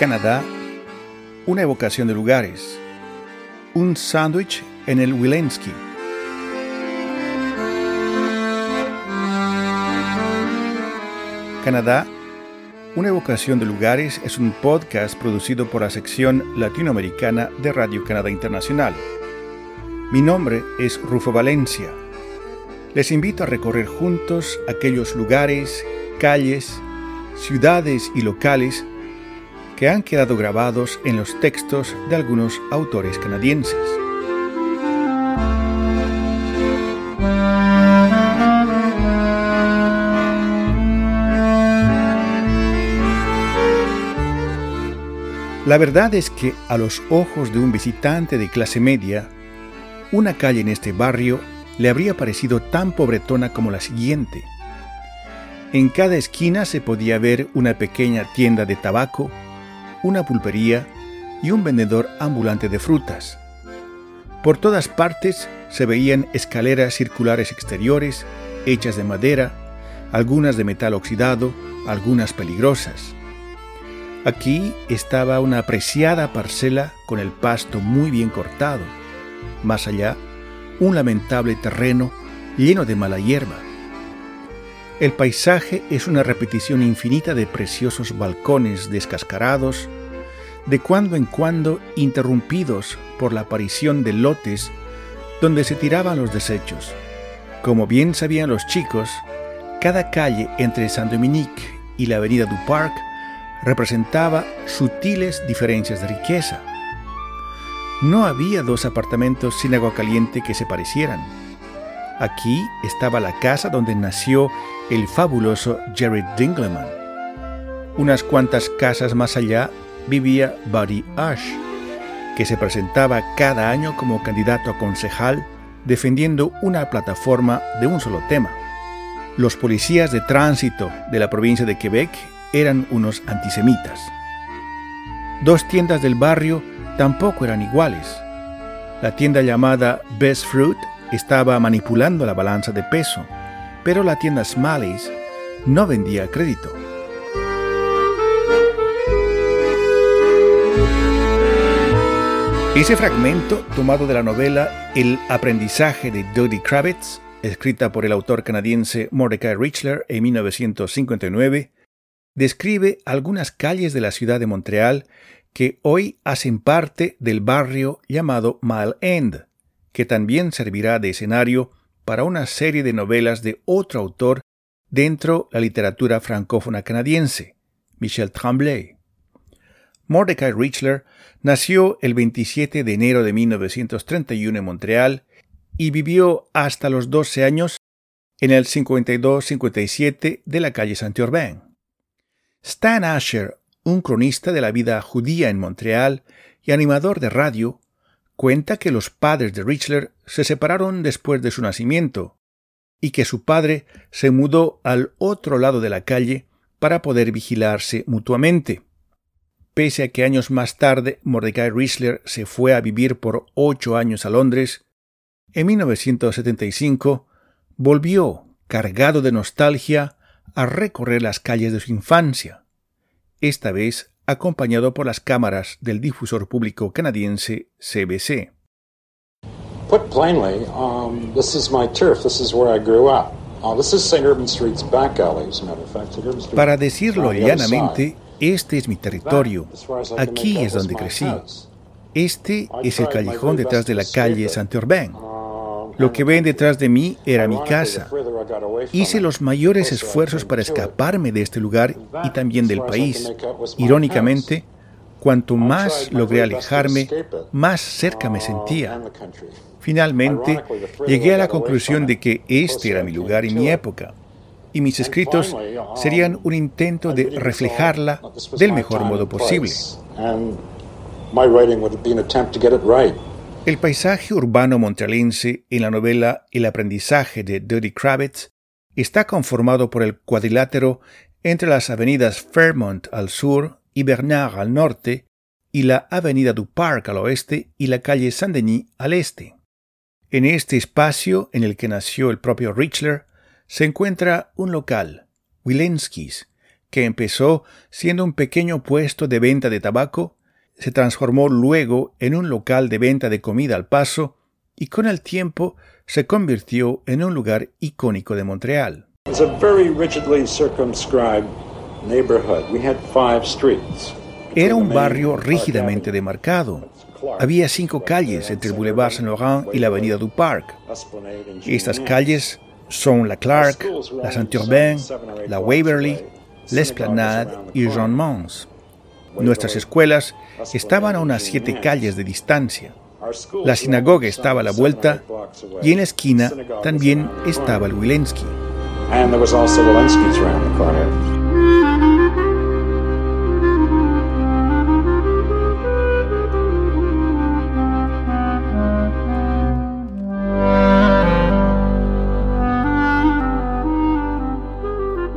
Canadá, una evocación de lugares, un sándwich en el Wilensky. Canadá, una evocación de lugares es un podcast producido por la sección latinoamericana de Radio Canadá Internacional. Mi nombre es Rufo Valencia. Les invito a recorrer juntos aquellos lugares, calles, ciudades y locales que han quedado grabados en los textos de algunos autores canadienses. La verdad es que a los ojos de un visitante de clase media, una calle en este barrio le habría parecido tan pobretona como la siguiente. En cada esquina se podía ver una pequeña tienda de tabaco, una pulpería y un vendedor ambulante de frutas. Por todas partes se veían escaleras circulares exteriores, hechas de madera, algunas de metal oxidado, algunas peligrosas. Aquí estaba una apreciada parcela con el pasto muy bien cortado. Más allá, un lamentable terreno lleno de mala hierba. El paisaje es una repetición infinita de preciosos balcones descascarados, de cuando en cuando interrumpidos por la aparición de lotes donde se tiraban los desechos. Como bien sabían los chicos, cada calle entre Saint-Dominique y la avenida du Parc representaba sutiles diferencias de riqueza. No había dos apartamentos sin agua caliente que se parecieran. Aquí estaba la casa donde nació el fabuloso Jerry Dingleman. Unas cuantas casas más allá vivía Buddy Ash, que se presentaba cada año como candidato a concejal defendiendo una plataforma de un solo tema. Los policías de tránsito de la provincia de Quebec eran unos antisemitas. Dos tiendas del barrio tampoco eran iguales. La tienda llamada Best Fruit estaba manipulando la balanza de peso, pero la tienda Smalley's no vendía crédito. Ese fragmento, tomado de la novela El aprendizaje de Dodie Kravitz, escrita por el autor canadiense Mordecai Richler en 1959, describe algunas calles de la ciudad de Montreal que hoy hacen parte del barrio llamado Mile End, que también servirá de escenario para una serie de novelas de otro autor dentro la literatura francófona canadiense, Michel Tremblay. Mordecai Richler nació el 27 de enero de 1931 en Montreal y vivió hasta los 12 años en el 52-57 de la calle Saint-Urbain. Stan Asher, un cronista de la vida judía en Montreal y animador de radio, cuenta que los padres de Richler se separaron después de su nacimiento y que su padre se mudó al otro lado de la calle para poder vigilarse mutuamente. Pese a que años más tarde Mordecai Richler se fue a vivir por ocho años a Londres, en 1975 volvió, cargado de nostalgia, a recorrer las calles de su infancia, esta vez acompañado por las cámaras del difusor público canadiense CBC. Para decirlo llanamente, este es mi territorio. Aquí es donde crecí. Este es el callejón detrás de la calle Saint-Urbain. Lo que ven detrás de mí era mi casa. Hice los mayores esfuerzos para escaparme de este lugar y también del país. Irónicamente, cuanto más logré alejarme, más cerca me sentía. Finalmente, llegué a la conclusión de que este era mi lugar y mi época, y mis escritos serían un intento de reflejarla del mejor modo posible. El paisaje urbano montrealense en la novela El aprendizaje de Dodie Kravitz está conformado por el cuadrilátero entre las avenidas Fairmont al sur y Bernard al norte, y la avenida du Parc al oeste y la calle Saint-Denis al este. En este espacio en el que nació el propio Richler se encuentra un local, Wilensky's, que empezó siendo un pequeño puesto de venta de tabaco, se transformó luego en un local de venta de comida al paso y con el tiempo se convirtió en un lugar icónico de Montreal. Era un barrio rígidamente demarcado. Había cinco calles entre el Boulevard Saint-Laurent y la Avenida du Parc. Estas calles son la Clark, la Saint-Urbain, la Waverly, l'Esplanade y Jean Mons. Nuestras escuelas estaban a unas siete calles de distancia. La sinagoga estaba a la vuelta y en la esquina también estaba el Wilensky.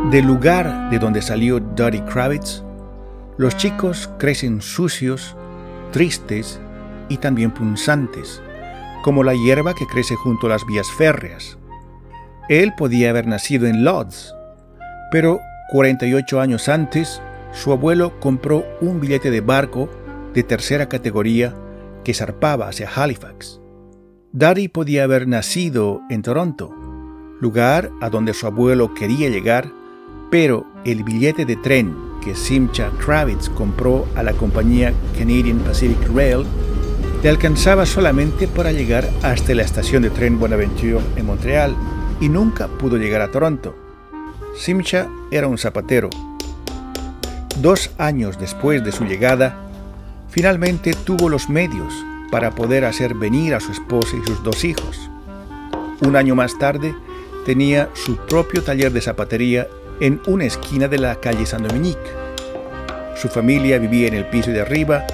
Del lugar de donde salió Dottie Kravitz, los chicos crecen sucios, tristes y también punzantes, como la hierba que crece junto a las vías férreas. Él podía haber nacido en Lodz, pero 48 años antes, su abuelo compró un billete de barco de tercera categoría que zarpaba hacia Halifax. Daddy podía haber nacido en Toronto, lugar a donde su abuelo quería llegar, pero el billete de tren que Simcha Kravitz compró a la compañía Canadian Pacific Rail le alcanzaba solamente para llegar hasta la estación de tren Bonaventure en Montreal y nunca pudo llegar a Toronto. Simcha era un zapatero. Dos años después de su llegada, finalmente tuvo los medios para poder hacer venir a su esposa y sus dos hijos. Un año más tarde, tenía su propio taller de zapatería en una esquina de la calle San Dominique. Su familia vivía en el piso de arriba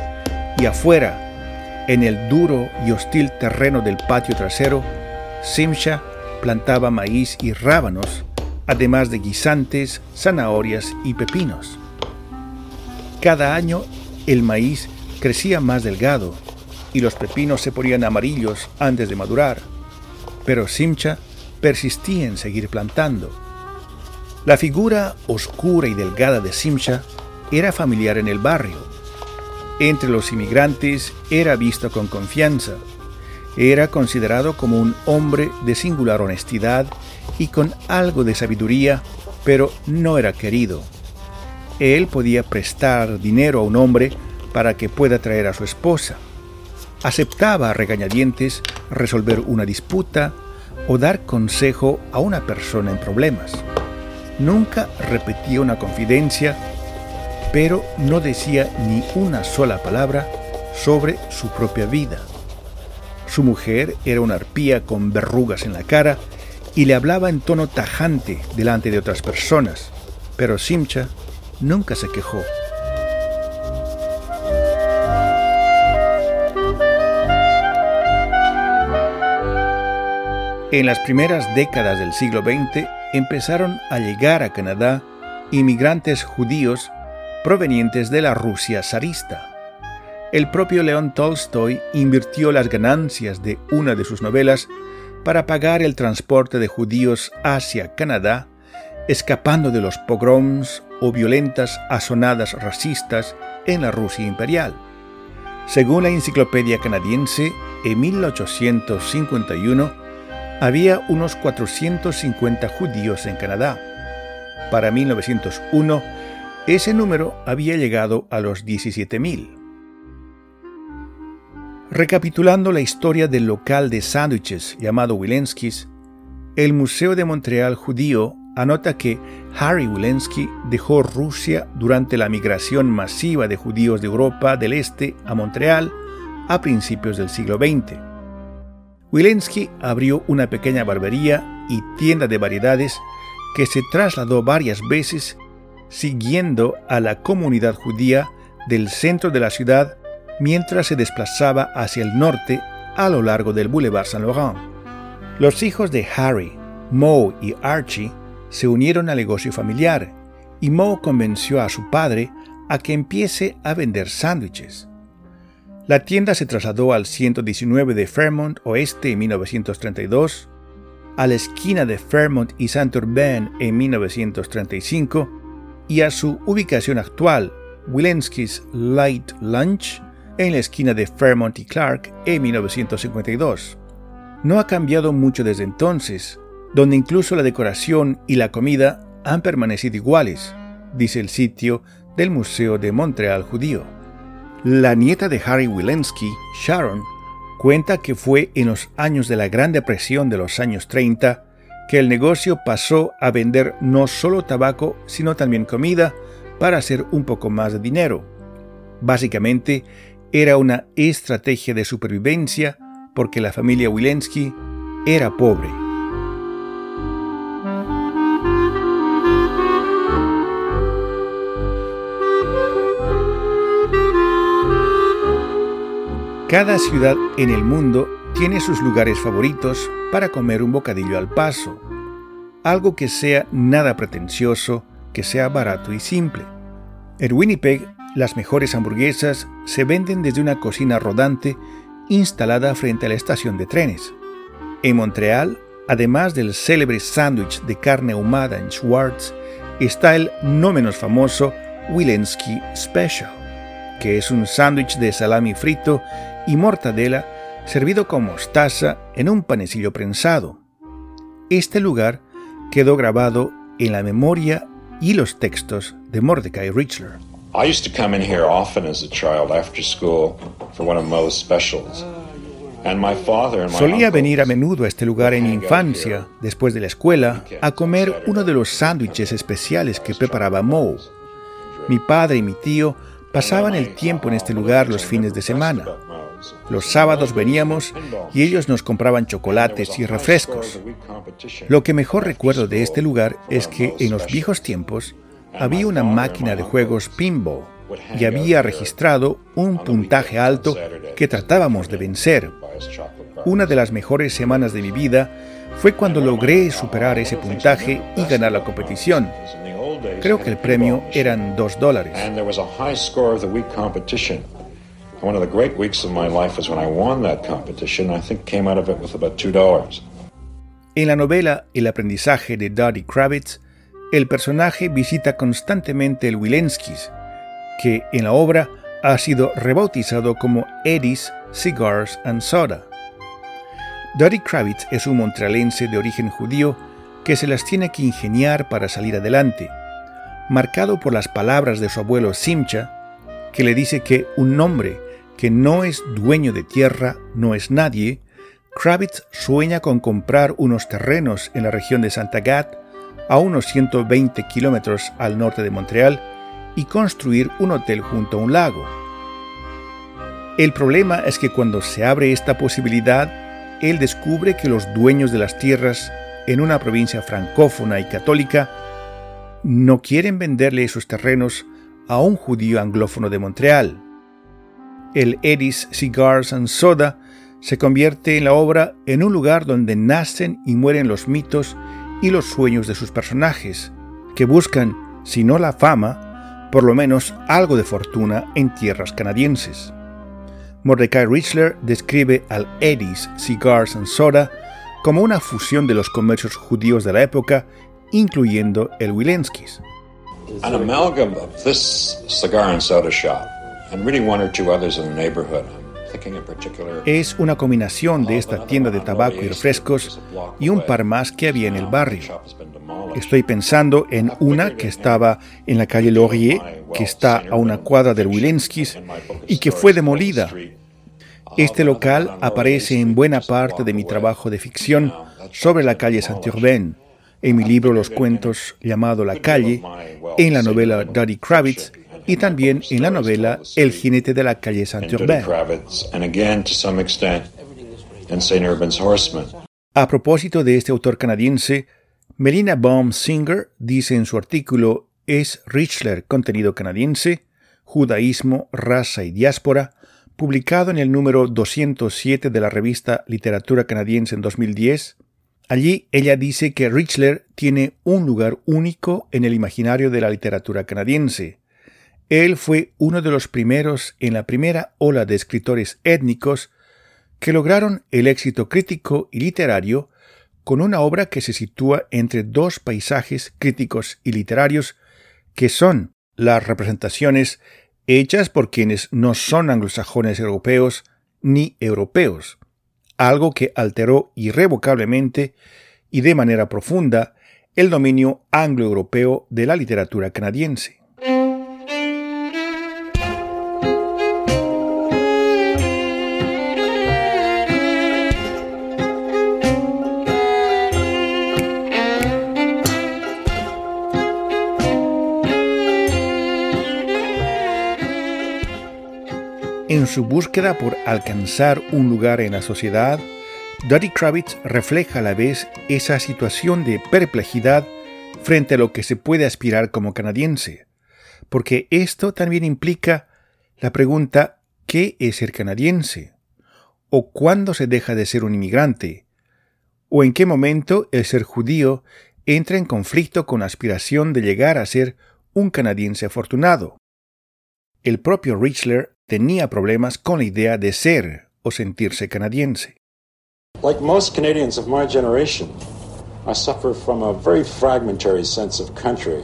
y afuera, en el duro y hostil terreno del patio trasero, Simcha plantaba maíz y rábanos, además de guisantes, zanahorias y pepinos. Cada año el maíz crecía más delgado y los pepinos se ponían amarillos antes de madurar, pero Simcha persistía en seguir plantando la figura oscura y delgada de Simcha era familiar en el barrio. Entre los inmigrantes era visto con confianza. Era considerado como un hombre de singular honestidad y con algo de sabiduría, pero no era querido. Él podía prestar dinero a un hombre para que pueda traer a su esposa. Aceptaba a regañadientes resolver una disputa o dar consejo a una persona en problemas. Nunca repetía una confidencia, pero no decía ni una sola palabra sobre su propia vida. Su mujer era una arpía con verrugas en la cara y le hablaba en tono tajante delante de otras personas, pero Simcha nunca se quejó. En las primeras décadas del siglo XX, empezaron a llegar a Canadá inmigrantes judíos provenientes de la Rusia zarista. El propio León Tolstoy invirtió las ganancias de una de sus novelas para pagar el transporte de judíos hacia Canadá, escapando de los pogroms o violentas asonadas racistas en la Rusia imperial. Según la Enciclopedia Canadiense, en 1851, había unos 450 judíos en Canadá. Para 1901, ese número había llegado a los 17.000. Recapitulando la historia del local de sándwiches llamado Wilensky's, el Museo de Montreal judío anota que Harry Wilensky dejó Rusia durante la migración masiva de judíos de Europa del Este a Montreal a principios del siglo XX. Wilensky abrió una pequeña barbería y tienda de variedades que se trasladó varias veces siguiendo a la comunidad judía del centro de la ciudad mientras se desplazaba hacia el norte a lo largo del Boulevard Saint Laurent. Los hijos de Harry, Moe y Archie se unieron al negocio familiar y Moe convenció a su padre a que empiece a vender sándwiches. La tienda se trasladó al 119 de Fairmont Oeste en 1932, a la esquina de Fairmont y Saint-Urbain en 1935 y a su ubicación actual, Wilensky's Light Lunch, en la esquina de Fairmont y Clark en 1952. No ha cambiado mucho desde entonces, donde incluso la decoración y la comida han permanecido iguales, dice el sitio del Museo de Montreal Judío. La nieta de Harry Wilensky, Sharon, cuenta que fue en los años de la Gran Depresión de los años 30 que el negocio pasó a vender no solo tabaco, sino también comida para hacer un poco más de dinero. Básicamente, era una estrategia de supervivencia porque la familia Wilensky era pobre. Cada ciudad en el mundo tiene sus lugares favoritos para comer un bocadillo al paso, algo que sea nada pretencioso, que sea barato y simple. En Winnipeg, las mejores hamburguesas se venden desde una cocina rodante instalada frente a la estación de trenes. En Montreal, además del célebre sándwich de carne ahumada en Schwartz, está el no menos famoso Wilensky Special, que es un sándwich de salami frito y mortadela servido con mostaza en un panecillo prensado. Este lugar quedó grabado en la memoria y los textos de Mordecai Richler. Solía venir a menudo a este lugar en infancia, después de la escuela, a comer uno de los sándwiches especiales que preparaba Moe. Mi padre y mi tío pasaban el tiempo en este lugar los fines de semana. Los sábados veníamos y ellos nos compraban chocolates y refrescos. Lo que mejor recuerdo de este lugar es que en los viejos tiempos había una máquina de juegos pinball y había registrado un puntaje alto que tratábamos de vencer. Una de las mejores semanas de mi vida fue cuando logré superar ese puntaje y ganar la competición. Creo que el premio eran dos dólares. One of the great weeks of my life was when I won that competition. I think came out of it with about $2. En la novela El aprendizaje de Dottie Kravitz, el personaje visita constantemente el Wilensky's, que en la obra ha sido rebautizado como Eddie's Cigars and Soda. Dottie Kravitz es un montrealense de origen judío que se las tiene que ingeniar para salir adelante, marcado por las palabras de su abuelo Simcha, que le dice que un nombre que no es dueño de tierra, no es nadie, Kravitz sueña con comprar unos terrenos en la región de Santa Gat, a unos 120 kilómetros al norte de Montreal, y construir un hotel junto a un lago. El problema es que cuando se abre esta posibilidad, él descubre que los dueños de las tierras en una provincia francófona y católica no quieren venderle esos terrenos a un judío anglófono de Montreal el Eddie's Cigars and Soda se convierte en la obra en un lugar donde nacen y mueren los mitos y los sueños de sus personajes, que buscan, si no la fama, por lo menos algo de fortuna en tierras canadienses. Mordecai Richler describe al Eddie's Cigars and Soda como una fusión de los comercios judíos de la época, incluyendo el Wilensky's. An amalgam of this cigar and soda es una combinación de esta tienda de tabaco y refrescos y un par más que había en el barrio. Estoy pensando en una que estaba en la calle Laurier, que está a una cuadra del Wilenskis y que fue demolida. Este local aparece en buena parte de mi trabajo de ficción sobre la calle Saint-Urbain, en mi libro Los cuentos llamado La calle, en la novela Daddy Kravitz y también en la novela El jinete de la calle Saint-Urbain. A propósito de este autor canadiense, Melina Baum Singer dice en su artículo ¿Es Richler contenido canadiense? Judaísmo, raza y diáspora, publicado en el número 207 de la revista Literatura Canadiense en 2010, Allí ella dice que Richler tiene un lugar único en el imaginario de la literatura canadiense, él fue uno de los primeros en la primera ola de escritores étnicos que lograron el éxito crítico y literario con una obra que se sitúa entre dos paisajes críticos y literarios que son las representaciones hechas por quienes no son anglosajones europeos ni europeos, algo que alteró irrevocablemente y de manera profunda el dominio anglo-europeo de la literatura canadiense. En su búsqueda por alcanzar un lugar en la sociedad, Dottie Kravitz refleja a la vez esa situación de perplejidad frente a lo que se puede aspirar como canadiense, porque esto también implica la pregunta ¿qué es ser canadiense? ¿O cuándo se deja de ser un inmigrante? ¿O en qué momento el ser judío entra en conflicto con la aspiración de llegar a ser un canadiense afortunado? El propio Richler tenía problemas con la idea de ser o sentirse canadiense. Like most Canadians of my generation, I suffer from a very fragmentary sense of country.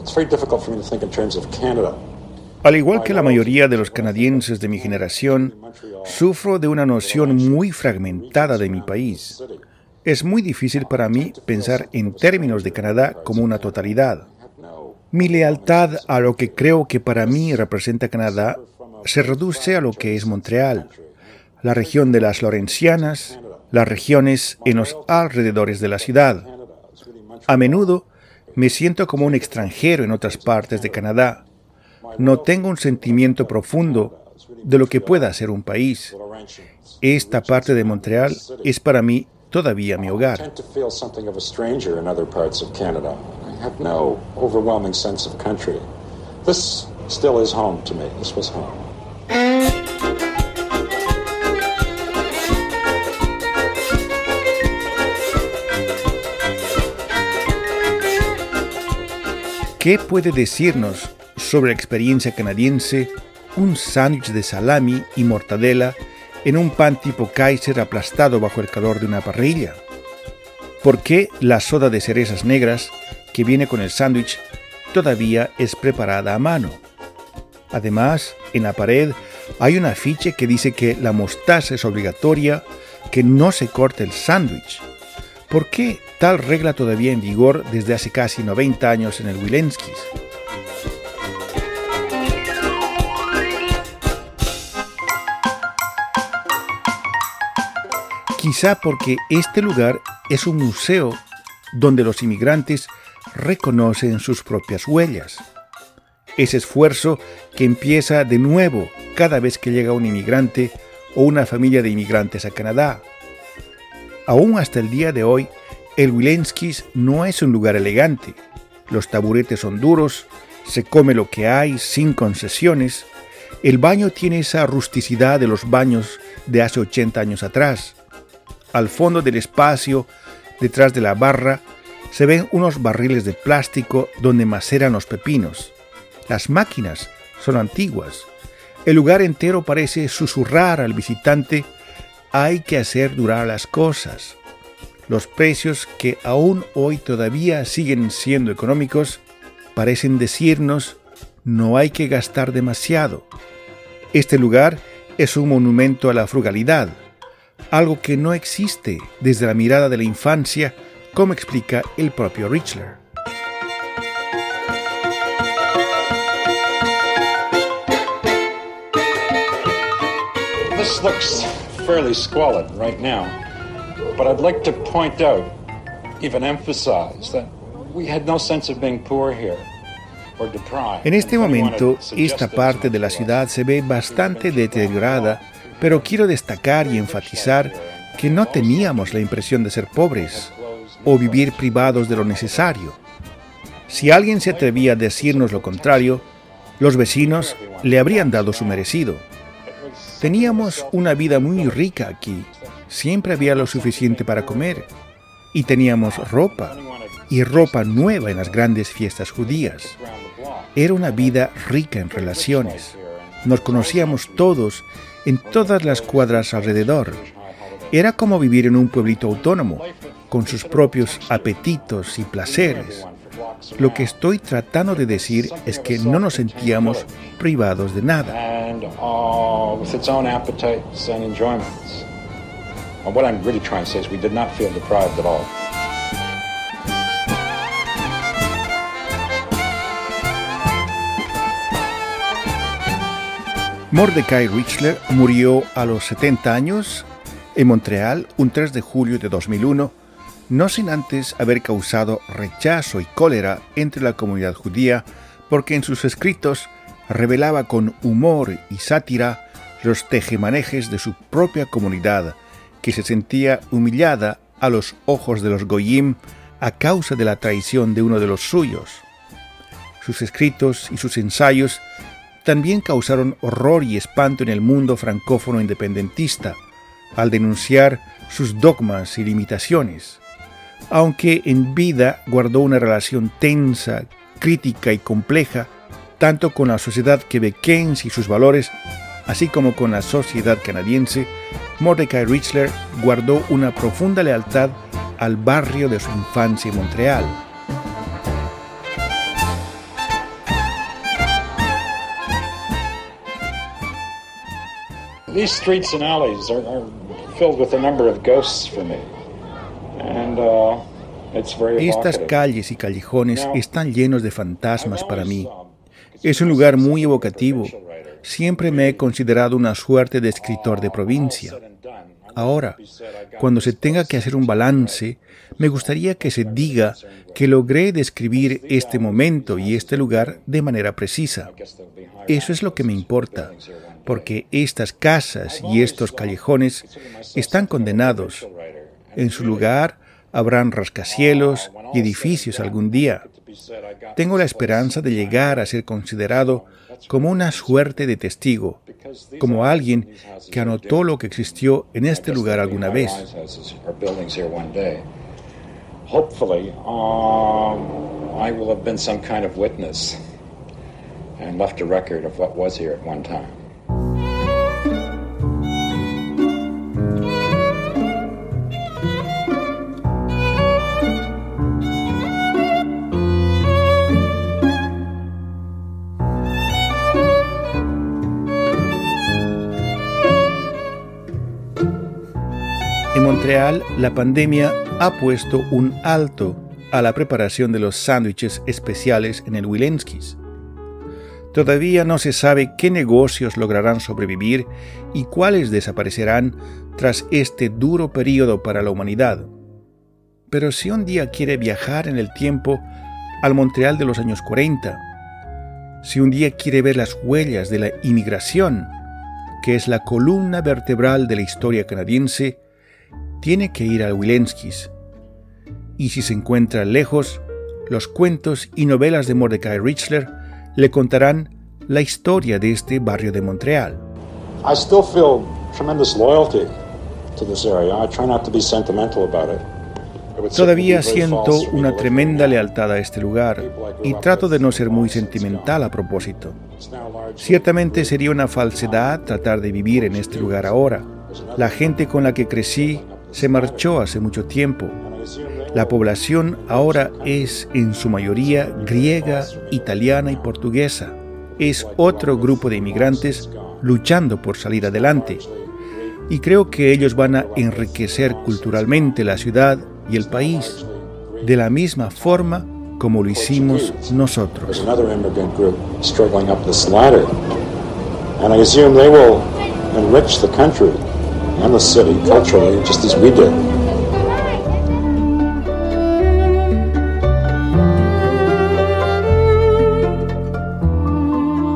It's very difficult for me to think in terms of Canada. Al igual que la mayoría de los canadienses de mi generación, sufro de una noción muy fragmentada de mi país. Es muy difícil para mí pensar en términos de Canadá como una totalidad. Mi lealtad a lo que creo que para mí representa Canadá se reduce a lo que es Montreal, la región de las Lorencianas, las regiones en los alrededores de la ciudad. A menudo me siento como un extranjero en otras partes de Canadá. No tengo un sentimiento profundo de lo que pueda ser un país. Esta parte de Montreal es para mí todavía mi hogar. ¿Qué puede decirnos sobre la experiencia canadiense un sándwich de salami y mortadela en un pan tipo Kaiser aplastado bajo el calor de una parrilla? ¿Por qué la soda de cerezas negras que viene con el sándwich todavía es preparada a mano? Además, en la pared hay un afiche que dice que la mostaza es obligatoria, que no se corte el sándwich. ¿Por qué tal regla todavía en vigor desde hace casi 90 años en el Wilenskis? Quizá porque este lugar es un museo donde los inmigrantes reconocen sus propias huellas. Ese esfuerzo que empieza de nuevo cada vez que llega un inmigrante o una familia de inmigrantes a Canadá Aún hasta el día de hoy, el Wilenskis no es un lugar elegante. Los taburetes son duros, se come lo que hay sin concesiones. El baño tiene esa rusticidad de los baños de hace 80 años atrás. Al fondo del espacio, detrás de la barra, se ven unos barriles de plástico donde maceran los pepinos. Las máquinas son antiguas. El lugar entero parece susurrar al visitante hay que hacer durar las cosas. Los precios que aún hoy todavía siguen siendo económicos parecen decirnos no hay que gastar demasiado. Este lugar es un monumento a la frugalidad, algo que no existe desde la mirada de la infancia, como explica el propio Richler. fairly squalid right now. But I'd like to point out, even emphasize, that we had no sense of being poor here. En este momento, esta parte de la ciudad se ve bastante deteriorada, pero quiero destacar y enfatizar que no teníamos la impresión de ser pobres o vivir privados de lo necesario. Si alguien se atrevía a decirnos lo contrario, los vecinos le habrían dado su merecido. Teníamos una vida muy rica aquí. Siempre había lo suficiente para comer. Y teníamos ropa. Y ropa nueva en las grandes fiestas judías. Era una vida rica en relaciones. Nos conocíamos todos en todas las cuadras alrededor. Era como vivir en un pueblito autónomo, con sus propios apetitos y placeres. Lo que estoy tratando de decir es que no nos sentíamos privados de nada. Uh, what I'm really trying to say is we did not feel deprived at all. Mordecai Richler murió a los 70 años en Montreal un 3 de julio de 2001, no sin antes haber causado rechazo y cólera entre la comunidad judía porque en sus escritos revelaba con humor y sátira los tejemanejes de su propia comunidad, que se sentía humillada a los ojos de los Goyim a causa de la traición de uno de los suyos. Sus escritos y sus ensayos también causaron horror y espanto en el mundo francófono independentista, al denunciar sus dogmas y limitaciones. Aunque en vida guardó una relación tensa, crítica y compleja, tanto con la sociedad quebequense y sus valores, así como con la sociedad canadiense, Mordecai Richler guardó una profunda lealtad al barrio de su infancia en Montreal. These streets and alleys are, are filled with a number of ghosts for me. And, uh, it's very Estas calles y callejones están llenos de fantasmas para mí. Es un lugar muy evocativo. Siempre me he considerado una suerte de escritor de provincia. Ahora, cuando se tenga que hacer un balance, me gustaría que se diga que logré describir este momento y este lugar de manera precisa. Eso es lo que me importa, porque estas casas y estos callejones están condenados. En su lugar habrán rascacielos y edificios algún día. Tengo la esperanza de llegar a ser considerado como una suerte de testigo, como alguien que anotó lo que existió en este lugar alguna vez. Hopefully, um, I will have been some kind of witness and left a record of what was here at one time. Montreal, la pandemia ha puesto un alto a la preparación de los sándwiches especiales en el Wilenskis. Todavía no se sabe qué negocios lograrán sobrevivir y cuáles desaparecerán tras este duro periodo para la humanidad. Pero si un día quiere viajar en el tiempo al Montreal de los años 40, si un día quiere ver las huellas de la inmigración, que es la columna vertebral de la historia canadiense, tiene que ir al Wilenskis. Y si se encuentra lejos, los cuentos y novelas de Mordecai Richler le contarán la historia de este barrio de Montreal. I still feel tremendous loyalty to this area. I try not to be sentimental about it. Todavía siento una tremenda lealtad a este lugar y trato de no ser muy sentimental a propósito. Ciertamente sería una falsedad tratar de vivir en este lugar ahora. La gente con la que crecí se marchó hace mucho tiempo. La población ahora es en su mayoría griega, italiana y portuguesa. Es otro grupo de inmigrantes luchando por salir adelante. Y creo que ellos van a enriquecer culturalmente la ciudad y el país de la misma forma como lo hicimos nosotros. The city culturally just as we did.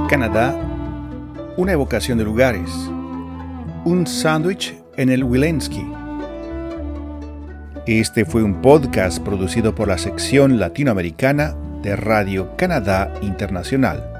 Canadá, una evocación de lugares, un sándwich en el Wilensky. Este fue un podcast producido por la sección latinoamericana de Radio Canadá Internacional.